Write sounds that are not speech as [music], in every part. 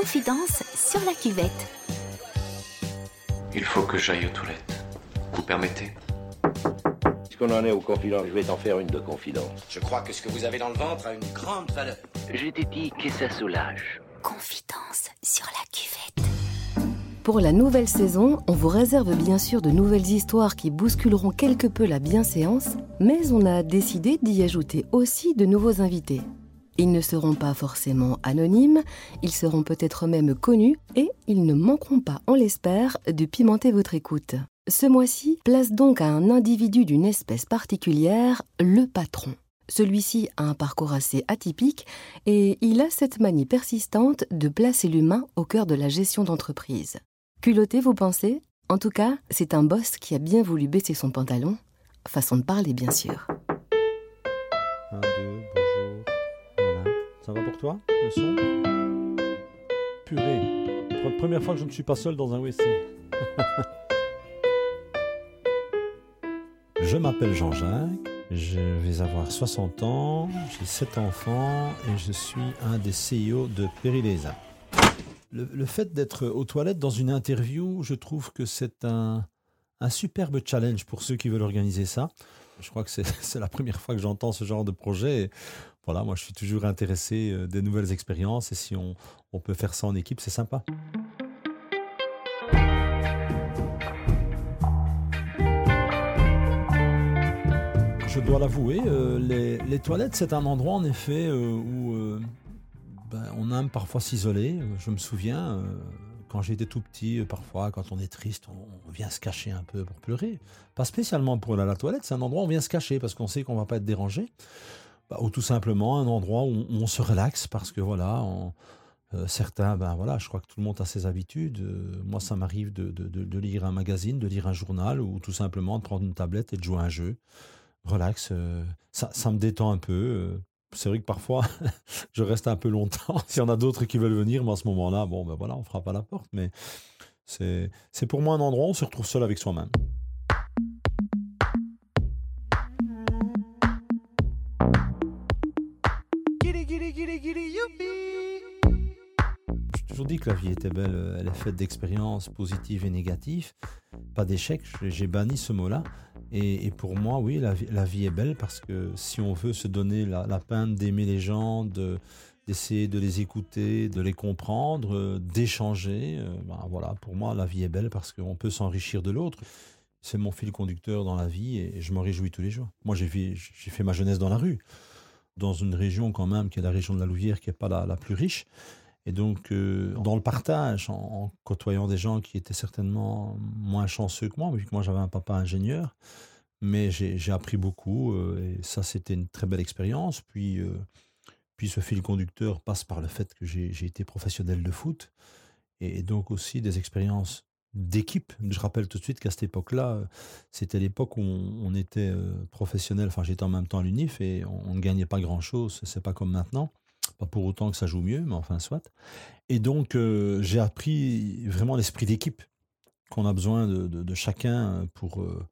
Confidence sur la cuvette. Il faut que j'aille aux toilettes. Vous permettez? Puisqu'on en est aux confidences, je vais t'en faire une de confidence. Je crois que ce que vous avez dans le ventre a une grande valeur. Je t'ai dit que ça soulage. Confidence sur la cuvette. Pour la nouvelle saison, on vous réserve bien sûr de nouvelles histoires qui bousculeront quelque peu la bienséance, mais on a décidé d'y ajouter aussi de nouveaux invités. Ils ne seront pas forcément anonymes, ils seront peut-être même connus et ils ne manqueront pas, on l'espère, de pimenter votre écoute. Ce mois-ci, place donc à un individu d'une espèce particulière, le patron. Celui-ci a un parcours assez atypique et il a cette manie persistante de placer l'humain au cœur de la gestion d'entreprise. Culotté, vous pensez En tout cas, c'est un boss qui a bien voulu baisser son pantalon. Façon de parler, bien sûr. Toi, le son Purée. Pre- Première fois que je ne suis pas seul dans un WC. [laughs] je m'appelle Jean-Jacques. Je vais avoir 60 ans. J'ai 7 enfants et je suis un des CEO de Périlesa. Le, le fait d'être aux toilettes dans une interview, je trouve que c'est un, un superbe challenge pour ceux qui veulent organiser ça. Je crois que [laughs] c'est la première fois que j'entends ce genre de projet. Et voilà, moi, je suis toujours intéressé euh, des nouvelles expériences. Et si on, peut faire ça en équipe, c'est sympa. Je dois l'avouer, euh, les, toilettes, c'est un endroit en effet euh, où ben, on aime parfois s'isoler. Je me souviens, quand j'étais tout petit, euh, parfois, quand on est triste, on, vient se cacher un peu pour pleurer. Pas spécialement pour aller à la toilette, c'est un endroit où on vient se cacher parce qu'on sait qu'on va pas être dérangé. Bah, ou tout simplement un endroit où, on se relaxe parce que voilà, euh, certains, ben voilà, je crois que tout le monde a ses habitudes. Euh, moi, ça m'arrive de, lire un magazine, de lire un journal ou tout simplement de prendre une tablette et de jouer à un jeu. Relax, ça me détend un peu. C'est vrai que parfois, [laughs] je reste un peu longtemps. [laughs] S'il y en a d'autres qui veulent venir, mais à ce moment-là, bon, ben voilà, on frappe à la porte. Mais c'est c'est pour moi un endroit où on se retrouve seul avec soi-même. J'ai toujours dit que la vie était belle. euh, Elle est faite d'expériences positives et négatives, pas d'échecs. J'ai banni ce mot-là. Et, pour moi, oui, la vie, est belle parce que si on veut se donner la, peine d'aimer les gens, de- d'essayer de les écouter, de les comprendre, euh, d'échanger, euh, ben voilà, pour moi, la vie est belle parce qu'on peut s'enrichir de l'autre. C'est mon fil conducteur dans la vie et je m'en réjouis tous les jours. Moi, j'ai fait, ma jeunesse dans la rue, dans une région quand même qui est la région de la Louvière, qui n'est pas la plus riche. Et donc, euh, dans le partage, en, côtoyant des gens qui étaient certainement moins chanceux que moi, vu que moi j'avais un papa ingénieur, mais j'ai appris beaucoup euh, et ça c'était une très belle expérience. Puis, euh, puis ce fil conducteur passe par le fait que j'ai été professionnel de foot et, donc aussi des expériences d'équipe. Je rappelle tout de suite qu'à cette époque-là, c'était l'époque où on, on était professionnel. Enfin, j'étais en même temps à l'UNIF et on ne gagnait pas grand-chose. C'est pas comme maintenant. Pas pour autant que ça joue mieux, mais enfin, soit. Et donc, euh, j'ai appris vraiment l'esprit d'équipe qu'on a besoin de, chacun pour, euh,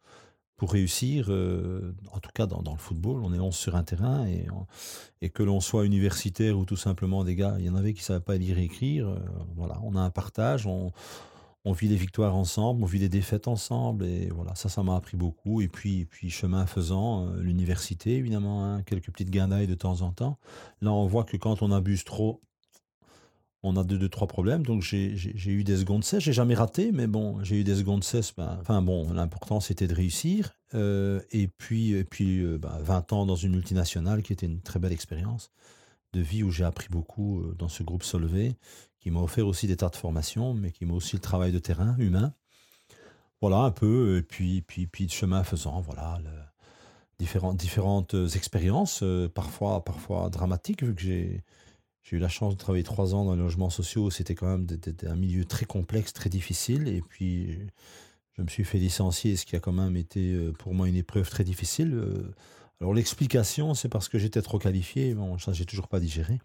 pour réussir. euh, en tout cas, dans, le football, on est 11 sur un terrain et, que l'on soit universitaire ou tout simplement des gars, il y en avait qui ne savaient pas lire et écrire. voilà, on a un partage, on vit les victoires ensemble, on vit les défaites ensemble et voilà, ça, ça m'a appris beaucoup. Et puis, puis chemin faisant, euh, l'université, évidemment, hein, quelques petites guindailles de temps en temps. Là, on voit que quand on abuse trop, on a deux, deux, trois problèmes. Donc, j'ai eu des secondes cesse. J'ai jamais raté, mais bon, j'ai eu des secondes cesse. Ben, enfin, bon, l'important, c'était de réussir. Euh, et puis, et puis euh, ben, 20 ans dans une multinationale qui était une très belle expérience de vie où j'ai appris beaucoup euh, dans ce groupe Solvay, qui m'a offert aussi des tas de formations, mais qui m'a aussi le travail de terrain humain. Voilà, un peu. Et puis, puis, puis de chemin faisant, voilà, différentes, différentes expériences, euh, parfois, parfois dramatiques, vu que j'ai j'ai eu la chance de travailler trois ans dans les logements sociaux. C'était quand même un milieu très complexe, très difficile. Et puis, je me suis fait licencier, ce qui a quand même été euh, pour moi une épreuve très difficile. Euh, Alors, l'explication, c'est parce que j'étais trop qualifié. Bon, ça, j'ai toujours pas digéré.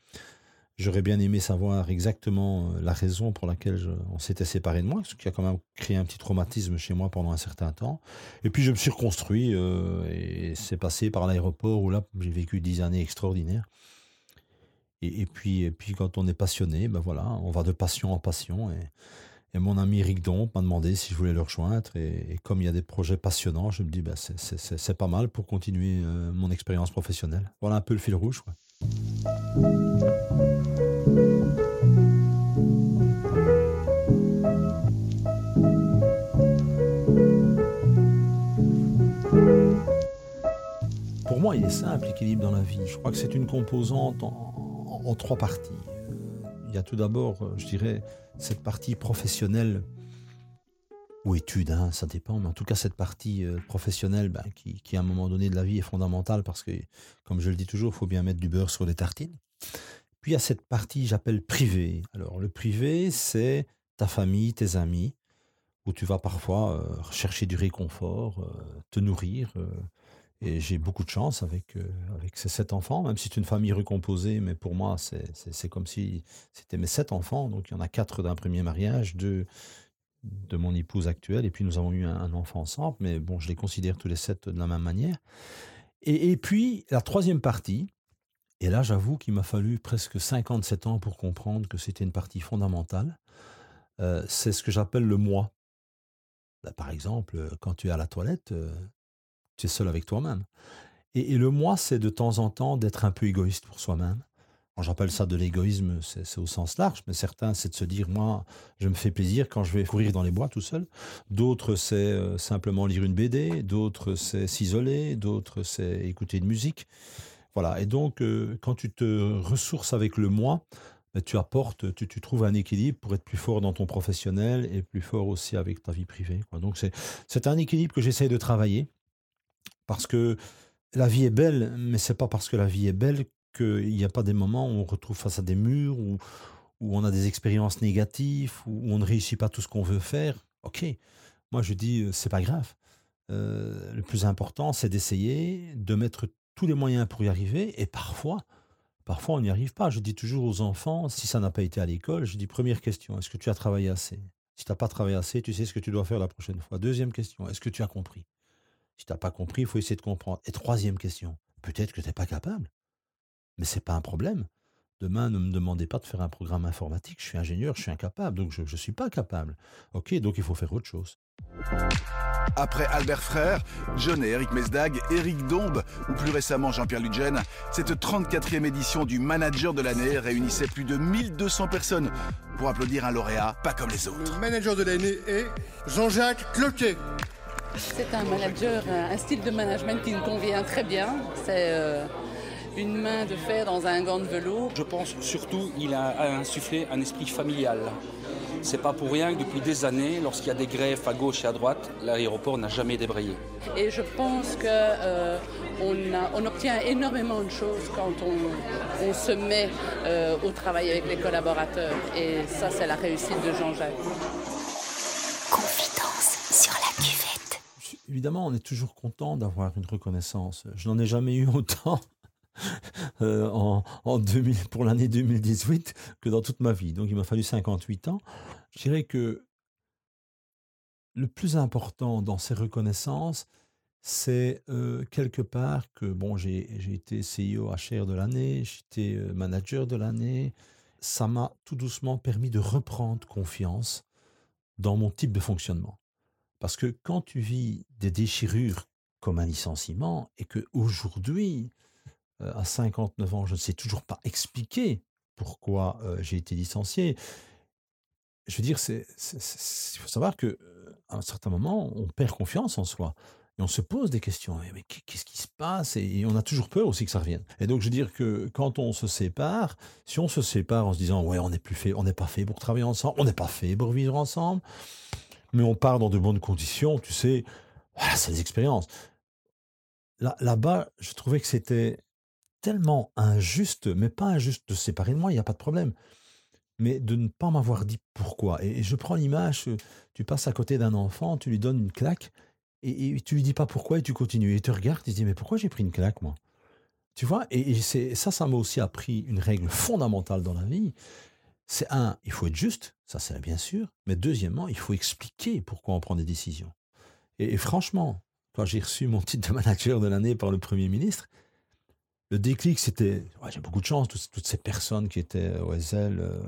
J'aurais bien aimé savoir exactement euh, la raison pour laquelle on s'était séparé de moi, ce qui a quand même créé un petit traumatisme chez moi pendant un certain temps. Et puis, je me suis reconstruit euh, et c'est passé par l'aéroport où là, j'ai vécu dix années extraordinaires. Et, puis, et puis quand on est passionné, ben voilà, on va de passion en passion. Et, mon ami Eric Domp m'a demandé si je voulais le rejoindre. Et, comme il y a des projets passionnants, je me dis ben, c'est pas mal pour continuer euh, mon expérience professionnelle. Voilà un peu le fil rouge. Moi, il est simple, l'équilibre dans la vie. Je crois que c'est une composante en, trois parties. Il y a tout d'abord, euh, je dirais, cette partie professionnelle ou étude, hein, ça dépend, mais en tout cas cette partie euh, professionnelle ben, qui, à un moment donné de la vie est fondamentale parce que, comme je le dis toujours, il faut bien mettre du beurre sur les tartines. Puis il y a cette partie, j'appelle privée. Alors le privé, c'est ta famille, tes amis, où tu vas parfois euh, chercher du réconfort, te nourrir. Et j'ai beaucoup de chance avec, avec ces sept enfants, même si c'est une famille recomposée, mais pour moi, c'est comme si c'était mes sept enfants. Donc il y en a quatre d'un premier mariage, deux de mon épouse actuelle, et puis nous avons eu un, enfant ensemble, mais bon, je les considère tous les sept de la même manière. Et, puis, la troisième partie, et là, j'avoue qu'il m'a fallu presque 57 ans pour comprendre que c'était une partie fondamentale, euh, c'est ce que j'appelle le moi. Bah, par exemple, quand tu es à la toilette, euh, seul avec toi-même. et le moi, c'est de temps en temps d'être un peu égoïste pour soi-même J'appelle ça de l'égoïsme, c'est au sens large, mais certains, c'est de se dire, moi, je me fais plaisir quand je vais courir dans les bois tout seul. D'autres, c'est euh, simplement lire une BD. D'autres, c'est s'isoler. D'autres, c'est écouter une musique. Voilà. Et donc, euh, quand tu te ressources avec le moi, ben, tu apportes, tu, trouves un équilibre pour être plus fort dans ton professionnel et plus fort aussi avec ta vie privée. Donc, c'est un équilibre que j'essaye de travailler parce que la vie est belle, mais c'est pas parce que la vie est belle qu'il n'y a pas des moments où on retrouve face à des murs, où, on a des expériences négatives, où on ne réussit pas tout ce qu'on veut faire. Ok, moi je dis, euh, c'est pas grave. Euh, le plus important, c'est d'essayer, de mettre tous les moyens pour y arriver, et parfois, parfois on n'y arrive pas. Je dis toujours aux enfants, si ça n'a pas été à l'école, je dis première question, est-ce que tu as travaillé assez? Si tu n'as pas travaillé assez, tu sais ce que tu dois faire la prochaine fois. Deuxième question, est-ce que tu as compris? Si tu n'as pas compris, il faut essayer de comprendre. Et troisième question, peut-être que tu n'es pas capable. Mais ce n'est pas un problème. Demain, ne me demandez pas de faire un programme informatique. Je suis ingénieur, je suis incapable, donc je ne suis pas capable. Ok, donc il faut faire autre chose. Après Albert Frère, John et Eric Mesdag, Eric Dombe ou plus récemment Jean-Pierre Ludgen, cette 34e édition du Manager de l'année réunissait plus de 1200 personnes pour applaudir un lauréat pas comme les autres. Le manager de l'année est Jean-Jacques Cloquet. C'est un manager, un style de management qui me convient très bien. C'est euh, une main de fer dans un gant de velours. Je pense surtout qu'il a insufflé un esprit familial. C'est pas pour rien que depuis des années, lorsqu'il y a des grèves à gauche et à droite, l'aéroport n'a jamais débrayé. Et je pense qu'on euh, on obtient énormément de choses quand on, se met euh, au travail avec les collaborateurs. Et ça, c'est la réussite de Jean-Jacques. Évidemment, on est toujours content d'avoir une reconnaissance. Je n'en ai jamais eu autant [laughs] Euh, en, en 2000, pour l'année 2018 que dans toute ma vie. Donc il m'a fallu 58 ans. Je dirais que le plus important dans ces reconnaissances, c'est euh, quelque part que bon, j'ai été CEO HR de l'année, j'étais euh, manager de l'année. Ça m'a tout doucement permis de reprendre confiance dans mon type de fonctionnement. Parce que quand tu vis des déchirures comme un licenciement et que aujourd'hui euh, à 59 ans, je ne sais toujours pas expliquer pourquoi euh, j'ai été licencié. Je veux dire, il faut savoir que euh, à un certain moment, on perd confiance en soi. Et on se pose des questions. Mais qu'est-ce qui se passe? Et, on a toujours peur aussi que ça revienne. Et donc, je veux dire que quand on se sépare, si on se sépare en se disant, ouais, on n'est plus fait, on n'est pas fait pour travailler ensemble, on n'est pas fait pour vivre ensemble, mais on part dans de bonnes conditions, tu sais, voilà, c'est des expériences. Là, là-bas, je trouvais que c'était tellement injuste, mais pas injuste de se séparer de moi, il n'y a pas de problème. Mais de ne pas m'avoir dit pourquoi. Et, je prends l'image, euh, tu passes à côté d'un enfant, tu lui donnes une claque, et, tu lui dis pas pourquoi, et tu continues. Et tu regardes, tu dis, mais pourquoi j'ai pris une claque, moi? Tu vois? Et, c'est, ça, ça m'a aussi appris une règle fondamentale dans la vie. C'est un, il faut être juste, ça c'est bien sûr, mais deuxièmement, il faut expliquer pourquoi on prend des décisions. et franchement, quand j'ai reçu mon titre de manager de l'année par le Premier ministre, Le déclic, c'était, j'ai beaucoup de chance, toutes, ces personnes qui étaient au SL. Euh,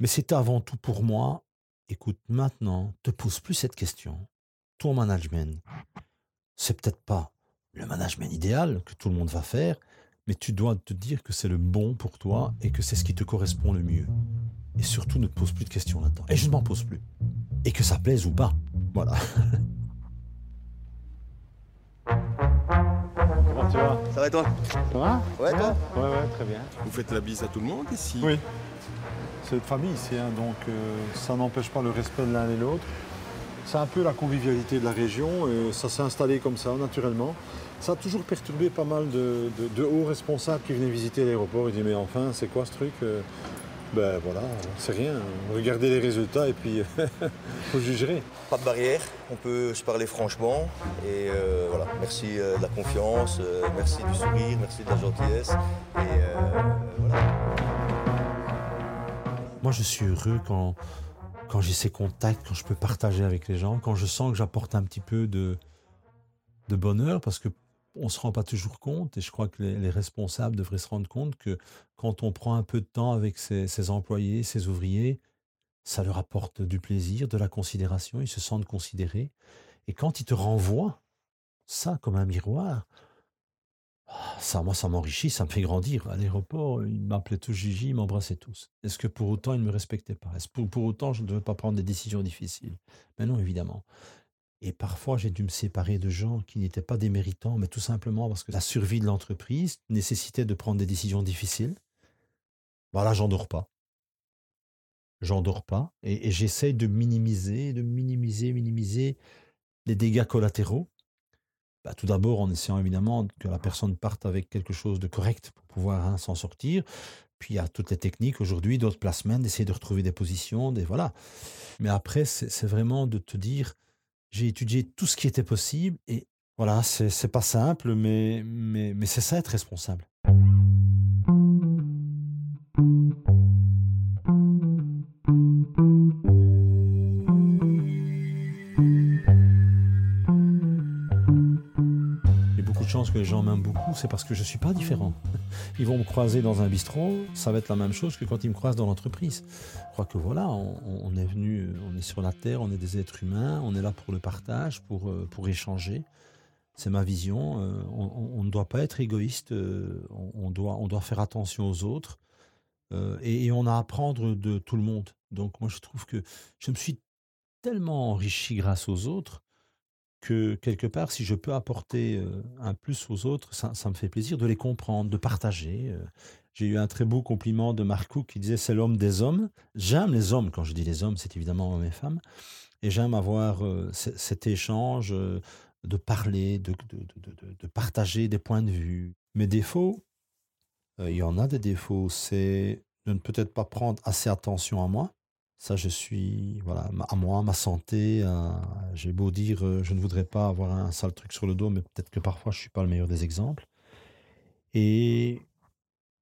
mais c'était avant tout pour moi, écoute, maintenant, te pose plus cette question. Ton management, c'est peut-être pas le management idéal que tout le monde va faire, mais tu dois te dire que c'est le bon pour toi et que c'est ce qui te correspond le mieux. Et surtout, ne te pose plus de questions là-dedans. Et je ne m'en pose plus. Et que ça plaise ou pas. Voilà. [laughs] Comment tu vas? Ça va et toi? Ça va? Ouais, toi? Ouais, ouais, très bien. Vous faites la bise à tout le monde ici? Oui. C'est une famille ici, hein, donc euh, ça n'empêche pas le respect de l'un et l'autre. C'est un peu la convivialité de la région et ça s'est installé comme ça, naturellement. Ça a toujours perturbé pas mal de, hauts responsables qui venaient visiter l'aéroport. Ils disaient mais enfin, c'est quoi ce truc euh, ben voilà, c'est rien. Regardez les résultats et puis [laughs] vous jugerez. Pas de barrière, on peut se parler franchement. Et euh, voilà, merci euh, de la confiance, euh, merci du sourire, merci de la gentillesse. Et voilà. Moi, je suis heureux quand, quand j'ai ces contacts, quand je peux partager avec les gens, quand je sens que j'apporte un petit peu de, de bonheur, parce que on ne se rend pas toujours compte, et je crois que les, responsables devraient se rendre compte que quand on prend un peu de temps avec ses, employés, ses ouvriers, ça leur apporte du plaisir, de la considération, ils se sentent considérés. Et quand ils te renvoient ça comme un miroir, ça, moi, ça m'enrichit, ça me fait grandir. À l'aéroport, ils m'appelaient tous Gigi, ils m'embrassaient tous. Est-ce que pour autant, ils ne me respectaient pas? Est-ce que pour autant, je ne devais pas prendre des décisions difficiles? Mais non, évidemment. Et parfois, j'ai dû me séparer de gens qui n'étaient pas des méritants, mais tout simplement parce que la survie de l'entreprise nécessitait de prendre des décisions difficiles. Voilà, j'en dors pas. J'en dors pas. Et, et j'essaye de minimiser, de minimiser, minimiser les dégâts collatéraux. Bah, tout d'abord, en essayant évidemment que la personne parte avec quelque chose de correct pour pouvoir hein, s'en sortir. Puis il y a toutes les techniques aujourd'hui, d'autres placements, d'essayer de retrouver des positions, des voilà. Mais après, c'est vraiment de te dire, j'ai étudié tout ce qui était possible et voilà, c'est pas simple, mais, mais, mais c'est ça être responsable. Que les gens m'aiment beaucoup, c'est parce que je ne suis pas différent. Ils vont me croiser dans un bistrot, ça va être la même chose que quand ils me croisent dans l'entreprise. Je crois que voilà, on, est venu, on est sur la terre, on est des êtres humains, on est là pour le partage, pour, euh, pour échanger. C'est ma vision. Euh, on, ne doit pas être égoïste, euh, on, doit, on doit faire attention aux autres et, et on a à apprendre de tout le monde. Donc moi je trouve que je me suis tellement enrichi grâce aux autres que quelque part, si je peux apporter un plus aux autres, ça, me fait plaisir de les comprendre, de partager. J'ai eu un très beau compliment de Marcou qui disait c'est l'homme des hommes. J'aime les hommes, quand je dis les hommes, c'est évidemment hommes et femmes. Et j'aime avoir cet échange, de parler, de, de, partager des points de vue. Mes défauts, il y en a des défauts, c'est de ne peut-être pas prendre assez attention à moi ça, je suis, voilà, à moi, ma santé. J'ai beau dire, euh, je ne voudrais pas avoir un sale truc sur le dos, mais peut-être que parfois, je ne suis pas le meilleur des exemples. Et,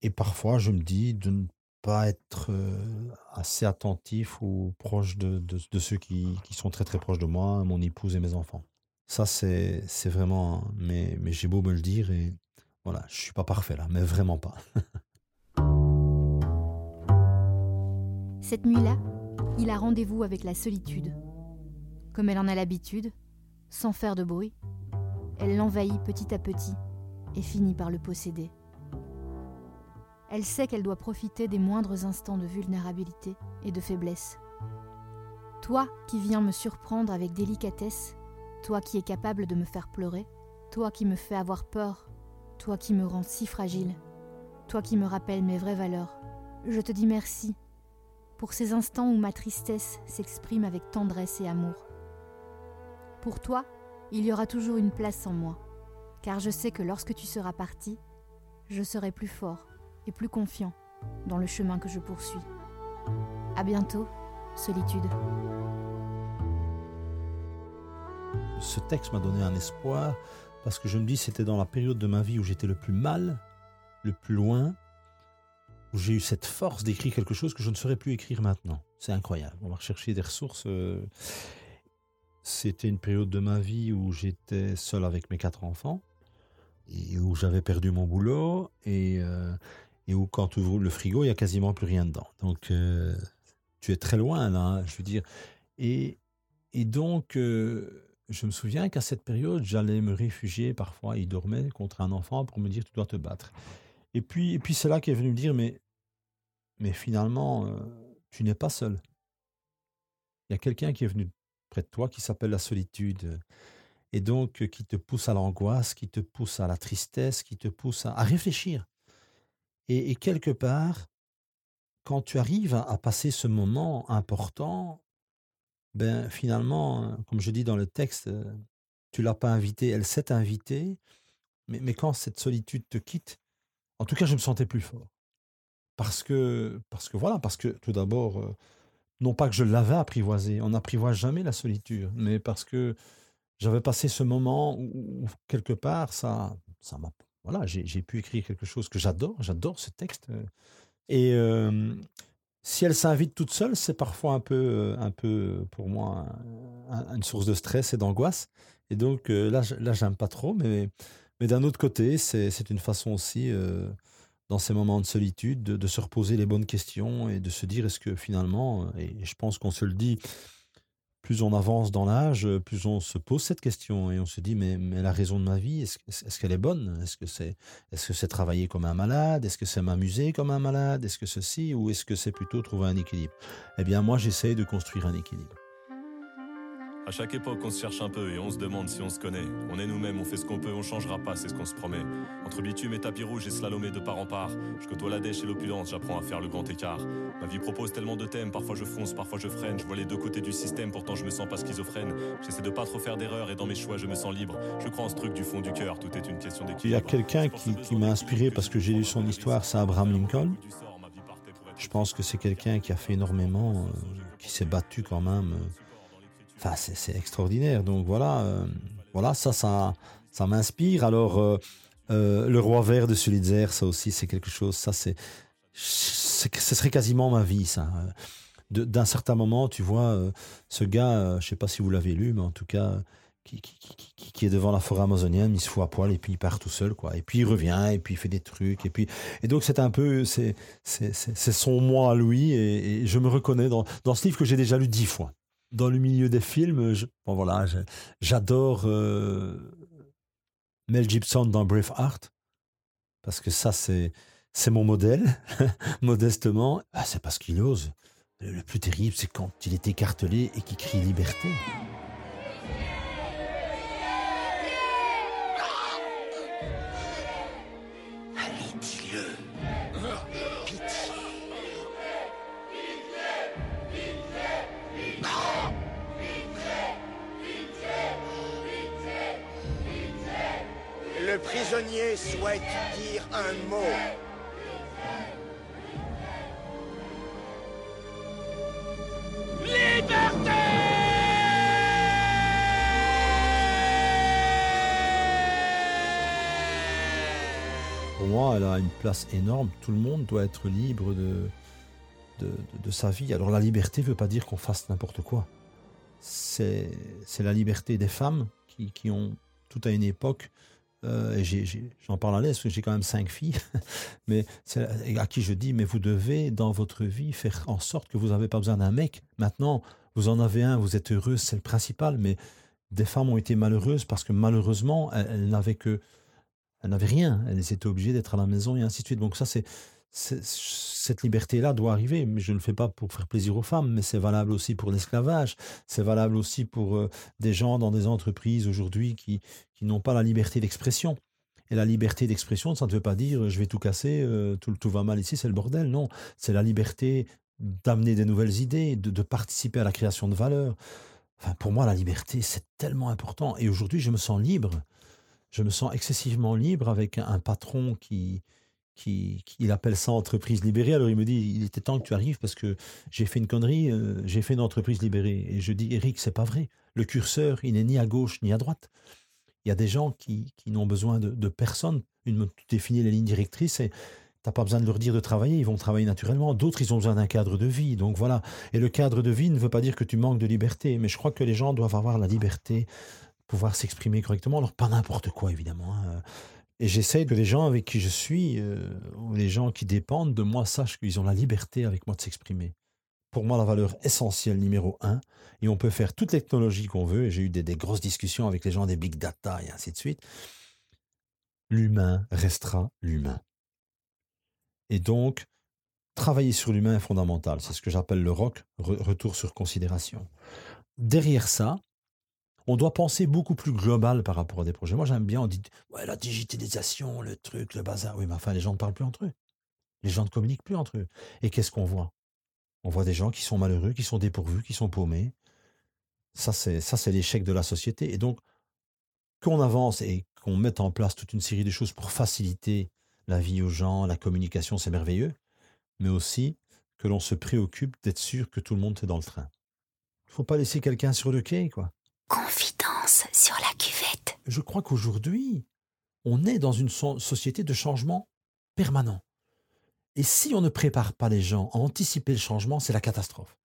et parfois, je me dis de ne pas être euh, assez attentif ou proche de, de, ceux qui, qui, sont très très proches de moi, mon épouse et mes enfants. Ça, c'est vraiment. Mais, mais j'ai beau me le dire et voilà, je suis pas parfait là, mais vraiment pas. [laughs] Cette nuit-là, il a rendez-vous avec la solitude. Comme elle en a l'habitude, sans faire de bruit, elle l'envahit petit à petit et finit par le posséder. Elle sait qu'elle doit profiter des moindres instants de vulnérabilité et de faiblesse. Toi qui viens me surprendre avec délicatesse, toi qui es capable de me faire pleurer, toi qui me fais avoir peur, toi qui me rends si fragile, toi qui me rappelles mes vraies valeurs, je te dis merci pour ces instants où ma tristesse s'exprime avec tendresse et amour. Pour toi, il y aura toujours une place en moi, car je sais que lorsque tu seras parti, je serai plus fort et plus confiant dans le chemin que je poursuis. À bientôt, solitude. Ce texte m'a donné un espoir parce que je me dis c'était dans la période de ma vie où j'étais le plus mal, le plus loin, où j'ai eu cette force d'écrire quelque chose que je ne saurais plus écrire maintenant. C'est incroyable. On va rechercher des ressources. Euh, c'était une période de ma vie où j'étais seul avec mes quatre enfants. et où j'avais perdu mon boulot et, euh, où quand tu ouvres le frigo, il y a quasiment plus rien dedans. Donc euh, tu es très loin là, hein, je veux dire. Et, et donc je me souviens qu'à cette période, j'allais me réfugier parfois, il dormait contre un enfant pour me dire tu dois te battre. Et puis, et puis c'est là qu'est venu me dire mais, mais finalement, tu n'es pas seul. Il y a quelqu'un qui est venu près de toi qui s'appelle la solitude et donc qui te pousse à l'angoisse, qui te pousse à la tristesse, qui te pousse à, réfléchir. Et, quelque part, quand tu arrives à, passer ce moment important, ben finalement, comme je dis dans le texte, tu l'as pas invitée, elle s'est invitée, mais, mais quand cette solitude te quitte, en tout cas, je me sentais plus fort. Parce que, parce que voilà, parce que tout d'abord, non pas que je l'avais apprivoisée, on n'apprivoise jamais la solitude, mais parce que j'avais passé ce moment où, quelque part, ça, ça m'a, voilà, j'ai pu écrire quelque chose que j'adore, j'adore ce texte. Euh. Et si elle s'invite toute seule, c'est parfois un peu, un peu pour moi une source de stress et d'angoisse. Et donc là, là, j'aime pas trop, mais, mais d'un autre côté, c'est une façon aussi, dans ces moments de solitude, de, se reposer les bonnes questions et de se dire est-ce que finalement, et je pense qu'on se le dit plus on avance dans l'âge, plus on se pose cette question et on se dit mais, mais la raison de ma vie, est-ce qu'elle est, bonne? Est-ce que c'est est -ce c'est travailler comme un malade? Est-ce que c'est m'amuser comme un malade? Est-ce que ceci Ou est-ce que c'est plutôt trouver un équilibre? Eh bien moi j'essaye de construire un équilibre. À chaque époque, on se cherche un peu et on se demande si on se connaît. On est nous-mêmes, on fait ce qu'on peut, on changera pas, c'est ce qu'on se promet. Entre bitume et tapis rouge et slalomé de part en part, je côtoie la dèche et l'opulence, j'apprends à faire le grand écart. Ma vie propose tellement de thèmes, parfois je fonce, parfois je freine. Je vois les deux côtés du système, pourtant je me sens pas schizophrène. J'essaie de pas trop faire d'erreurs et dans mes choix, je me sens libre. Je crois en ce truc du fond du cœur, tout est une question d'équilibre. Il y a quelqu'un qui, qui m'a inspiré parce que j'ai lu son histoire, c'est Abraham Lincoln. Je pense que c'est quelqu'un qui a fait énormément, euh, qui s'est battu quand même. Euh, Enfin, c'est extraordinaire. Donc voilà, euh, voilà ça, ça, ça m'inspire. Alors, euh, euh, le roi vert de Sulitzer, ça aussi, c'est quelque chose. Ça, c'est, ce serait quasiment ma vie, ça. D'un certain moment, tu vois, ce gars, je sais pas si vous l'avez lu, mais en tout cas, qui, est devant la forêt amazonienne, il se fout à poil et puis il part tout seul, quoi. Et puis il revient et puis il fait des trucs et puis et donc c'est un peu c'est c'est son moi à lui et, et, je me reconnais dans dans ce livre que j'ai déjà lu dix fois dans le milieu des films, bon j'adore euh, Mel Gibson dans Braveheart parce que ça c'est c'est mon modèle, [laughs] modestement. Ah, c'est parce qu'il ose. Le plus terrible, c'est quand il est écartelé et qu'il crie liberté. Prisonnier souhaite dire un mot. Liberté Pour moi, elle a une place énorme. Tout le monde doit être libre de, de, de sa vie. Alors la liberté ne veut pas dire qu'on fasse n'importe quoi. C'est la liberté des femmes qui, qui ont tout à une époque euh, j'en parle à l'aise parce que j'ai quand même cinq filles, [laughs] mais à qui je dis, mais vous devez dans votre vie faire en sorte que vous n'avez pas besoin d'un mec. Maintenant, vous en avez un, vous êtes heureuse, c'est le principal, mais des femmes ont été malheureuses parce que malheureusement, elles, n'avaient que, elles n'avaient rien, elles étaient obligées d'être à la maison et ainsi de suite. Donc ça, c'est cette liberté-là doit arriver, mais je ne le fais pas pour faire plaisir aux femmes, mais c'est valable aussi pour l'esclavage, c'est valable aussi pour euh, des gens dans des entreprises aujourd'hui qui, qui n'ont pas la liberté d'expression. Et la liberté d'expression, ça ne veut pas dire je vais tout casser, euh, tout, tout va mal ici, c'est le bordel. Non, c'est la liberté d'amener des nouvelles idées, de, participer à la création de valeur. Enfin, pour moi, la liberté, c'est tellement important. Et aujourd'hui, je me sens libre. Je me sens excessivement libre avec un patron qui, qui, il appelle ça entreprise libérée. Alors il me dit, il était temps que tu arrives parce que j'ai fait une connerie, euh, j'ai fait une entreprise libérée. Et je dis, Eric, c'est pas vrai. Le curseur, il n'est ni à gauche ni à droite. Il y a des gens qui, qui n'ont besoin de, personne. Tu définis les lignes directrices et tu n'as pas besoin de leur dire de travailler, ils vont travailler naturellement. D'autres, ils ont besoin d'un cadre de vie. Donc voilà. Et le cadre de vie ne veut pas dire que tu manques de liberté, mais je crois que les gens doivent avoir la liberté, pouvoir s'exprimer correctement. Alors pas n'importe quoi, évidemment. Hein Et j'essaye que les gens avec qui je suis, euh, ou les gens qui dépendent de moi, sachent qu'ils ont la liberté avec moi de s'exprimer. Pour moi, la valeur essentielle numéro un, et on peut faire toute technologie qu'on veut, et j'ai eu des, des grosses discussions avec les gens des big data et ainsi de suite, l'humain restera l'humain. Et donc, travailler sur l'humain est fondamental. C'est ce que j'appelle le ROC, retour sur considération. Derrière ça, on doit penser beaucoup plus global par rapport à des projets. Moi, j'aime bien, on dit, la digitalisation, le truc, le bazar. Oui, mais enfin, les gens ne parlent plus entre eux. Les gens ne communiquent plus entre eux. Et qu'est-ce qu'on voit? On voit des gens qui sont malheureux, qui sont dépourvus, qui sont paumés. Ça, c'est, ça, c'est l'échec de la société. Et donc, qu'on avance et qu'on mette en place toute une série de choses pour faciliter la vie aux gens, la communication, c'est merveilleux, mais aussi que l'on se préoccupe d'être sûr que tout le monde est dans le train. Il ne faut pas laisser quelqu'un sur le quai, quoi. Confidence sur la cuvette. Je crois qu'aujourd'hui, on est dans une société de changement permanent. Et si on ne prépare pas les gens à anticiper le changement, c'est la catastrophe.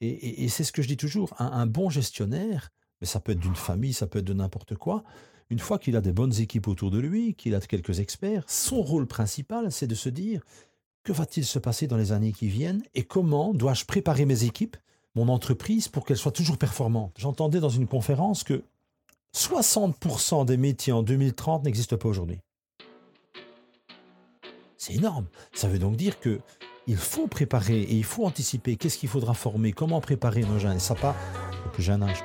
Et, c'est ce que je dis toujours, un bon gestionnaire, mais ça peut être d'une famille, ça peut être de n'importe quoi, une fois qu'il a des bonnes équipes autour de lui, qu'il a quelques experts, son rôle principal, c'est de se dire que va-t-il se passer dans les années qui viennent et comment dois-je préparer mes équipes, mon entreprise, pour qu'elles soient toujours performantes? J'entendais dans une conférence que 60% des métiers en 2030 n'existent pas aujourd'hui. C'est énorme. Ça veut donc dire que il faut préparer et il faut anticiper qu'est-ce qu'il faudra former, comment préparer nos jeunes. Et ça pas au plus jeune âge.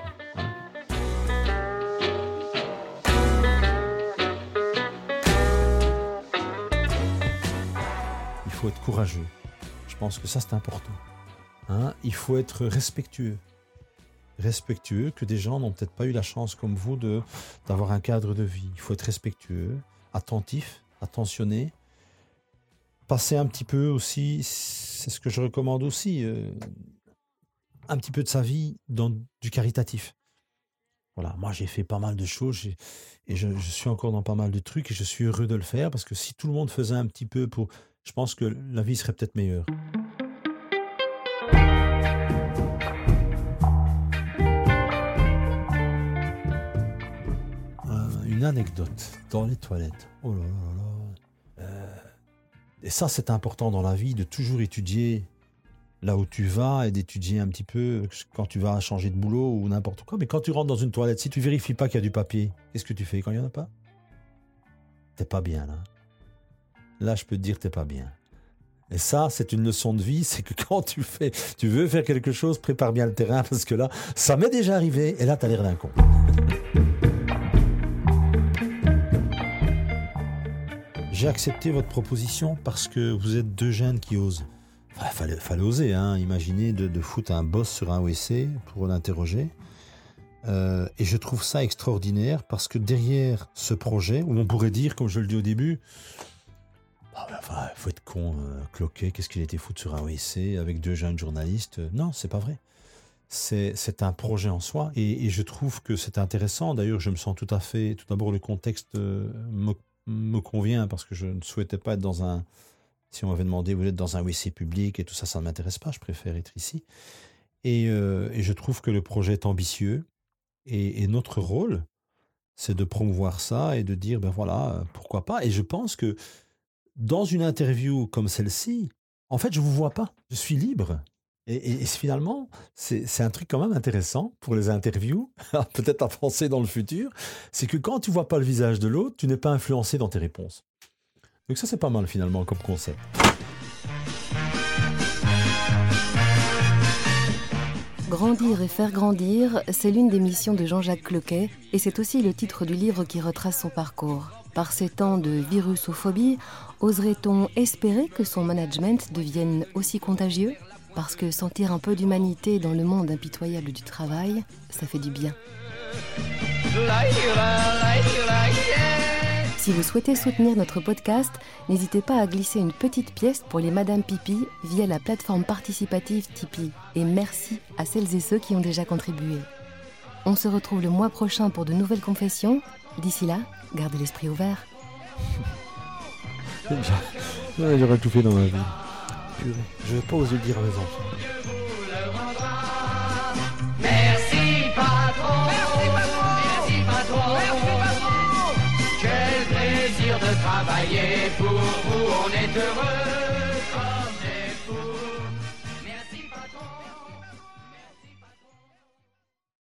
faut être courageux. Je pense que ça, c'est important. Hein il faut être respectueux. Respectueux que des gens n'ont peut-être pas eu la chance comme vous de d'avoir un cadre de vie. Il faut être respectueux, attentif, attentionné. Passer un petit peu aussi, c'est ce que je recommande aussi, euh, un petit peu de sa vie dans du caritatif. Voilà, moi j'ai fait pas mal de choses et je, je, suis encore dans pas mal de trucs et je suis heureux de le faire parce que si tout le monde faisait un petit peu pour je pense que la vie serait peut-être meilleure. Une anecdote dans les toilettes. Oh. Euh, et ça, c'est important dans la vie de toujours étudier là où tu vas et d'étudier un petit peu quand tu vas changer de boulot ou n'importe quoi. Mais quand tu rentres dans une toilette, si tu vérifies pas qu'il y a du papier, qu'est-ce que tu fais quand il n'y en a pas? T'es pas bien là là, je peux te dire t'es pas bien. Et ça, c'est une leçon de vie, c'est que quand tu fais, tu veux faire quelque chose, prépare bien le terrain, parce que là, ça m'est déjà arrivé, et là, t'as l'air d'un con. J'ai accepté votre proposition parce que vous êtes deux jeunes qui osent. Il fallait, fallait, oser, hein. Imaginez de, foutre un boss sur un WC pour l'interroger. Euh, et je trouve ça extraordinaire parce que derrière ce projet, où on pourrait dire, comme je le dis au début, ah, il faut être con, euh, cloqué, qu'est-ce qu'il était foutu sur un WC avec deux jeunes journalistes? Non, c'est pas vrai. C'est un projet en soi et, je trouve que c'est intéressant. D'ailleurs, je me sens tout à fait. Tout d'abord, le contexte euh, me, convient parce que je ne souhaitais pas être dans un. Si on m'avait demandé, vous êtes dans un WC public et tout ça, ça ne m'intéresse pas. Je préfère être ici. Et, euh, je trouve que le projet est ambitieux et, et notre rôle, c'est de promouvoir ça et de dire, ben voilà, pourquoi pas. Et je pense que dans une interview comme celle-ci, en fait, je ne vous vois pas. Je suis libre. Et, finalement, c'est un truc quand même intéressant pour les interviews, [laughs] peut-être à penser dans le futur, c'est que quand tu vois pas le visage de l'autre, tu n'es pas influencé dans tes réponses. Donc ça, c'est pas mal finalement comme concept. Grandir et faire grandir, c'est l'une des missions de Jean-Jacques Cloquet, et c'est aussi le titre du livre qui retrace son parcours. Par ces temps de virusophobie, oserait-on espérer que son management devienne aussi contagieux? Parce que sentir un peu d'humanité dans le monde impitoyable du travail, ça fait du bien. Si vous souhaitez soutenir notre podcast, n'hésitez pas à glisser une petite pièce pour les Madame Pipi via la plateforme participative Tipeee. Et merci à celles et ceux qui ont déjà contribué. On se retrouve le mois prochain pour de nouvelles confessions. D'ici là, gardez l'esprit ouvert. [laughs] J'aurais tout fait dans ma vie. Je vais pas dire à mes enfants. Merci patron. Merci patron. Merci patron. Merci patron. Quel plaisir travailler pour vous, on est heureux.